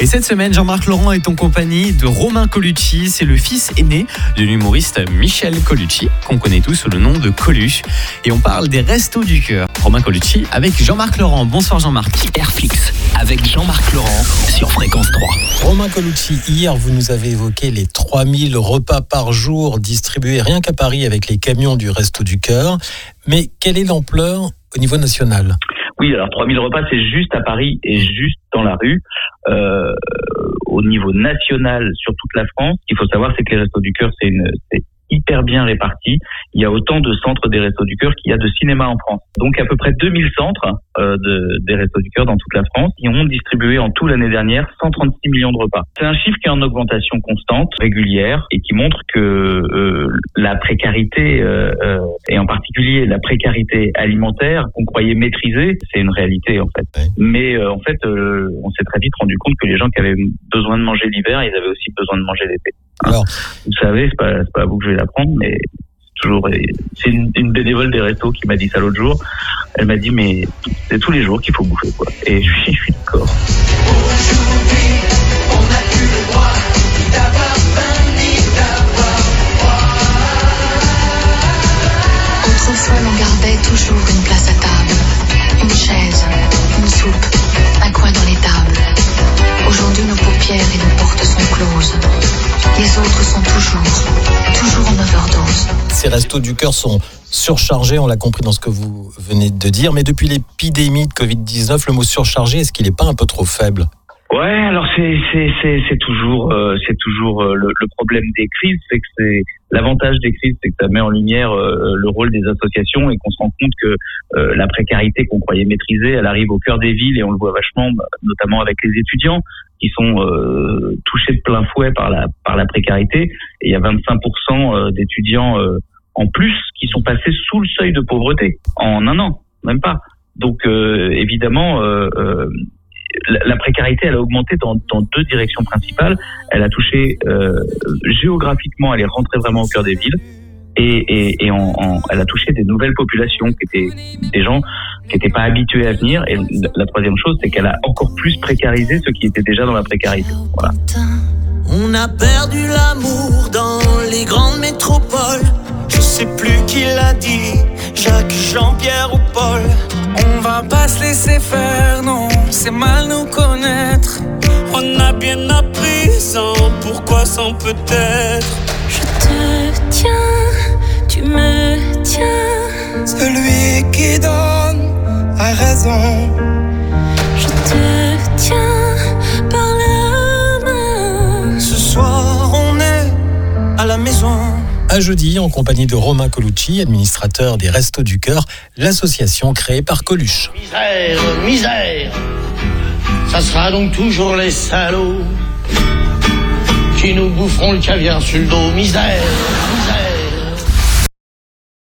Et cette semaine, Jean-Marc Laurent est en compagnie de Romain Colucci. C'est le fils aîné de l'humoriste Michel Colucci, qu'on connaît tous sous le nom de Coluche. Et on parle des restos du cœur. Romain Colucci avec Jean-Marc Laurent. Bonsoir Jean-Marc. Airflix avec Jean-Marc Laurent sur Fréquence 3. Romain Colucci, hier vous nous avez évoqué les 3000 repas par jour distribués rien qu'à Paris avec les camions du Resto du Cœur. Mais quelle est l'ampleur au niveau national? Oui, alors 3000 repas, c'est juste à Paris et juste dans la rue. Euh, au niveau national, sur toute la France, ce qu'il faut savoir, c'est que les Restos du Cœur, c'est une, hyper bien réparti. Il y a autant de centres des Restos du Cœur qu'il y a de cinéma en France. Donc à peu près 2000 centres euh, de, des Restos du Cœur dans toute la France qui ont distribué en tout l'année dernière 136 millions de repas. C'est un chiffre qui est en augmentation constante, régulière, et qui montre que euh, la précarité, euh, euh et en particulier la précarité alimentaire qu'on croyait maîtriser, c'est une réalité en fait. Mais euh, en fait, euh, on s'est très vite rendu compte que les gens qui avaient besoin de manger l'hiver, ils avaient aussi besoin de manger l'été. Alors, Vous savez, c'est pas, pas à vous que je vais l'apprendre, mais c'est toujours, c'est une, une bénévole des restos qui m'a dit ça l'autre jour. Elle m'a dit, mais c'est tous les jours qu'il faut bouffer, quoi. Et je suis, je suis d'accord. Ces Restos du Cœur sont surchargés, on l'a compris dans ce que vous venez de dire. Mais depuis l'épidémie de Covid-19, le mot surchargé, est-ce qu'il n'est pas un peu trop faible? Ouais, alors c'est c'est c'est c'est toujours euh, toujours euh, le, problème des crises, c'est que c'est l'avantage des crises, c'est que ça met en lumière euh, le rôle des associations et qu'on se rend compte que la précarité qu'on croyait maîtriser, elle arrive au cœur des villes et on le voit vachement, notamment avec les étudiants qui sont touchés de plein fouet par la par la précarité. Il y a 25% d'étudiants en plus qui sont passés sous le seuil de pauvreté en un an, même pas. Donc euh, évidemment. euh, euh, la, précarité, elle a augmenté dans, dans deux directions principales. Elle a touché euh, géographiquement, elle est rentrée vraiment au cœur des villes, et, et, et en, en- elle a touché des nouvelles populations qui étaient des gens qui n'étaient pas habitués à venir. Et la, la troisième chose, c'est qu'elle a encore plus précarisé ceux qui étaient déjà dans la précarité. Voilà. On a perdu l'amour dans les grandes métropoles. Je sais plus qui l'a dit, Jacques, Jean-Pierre ou Paul. On va pas se laisser faire, non, c'est mal nous connaître. On a bien appris sans pourquoi, sans peut-être. Je te tiens, tu me tiens. Celui qui donne a raison. À jeudi, en compagnie de Romain Colucci, administrateur des Restos du Cœur, l'association créée par Coluche. Misère, misère, ça sera donc toujours les salauds qui nous boufferont le caviar sur le dos. Misère, misère.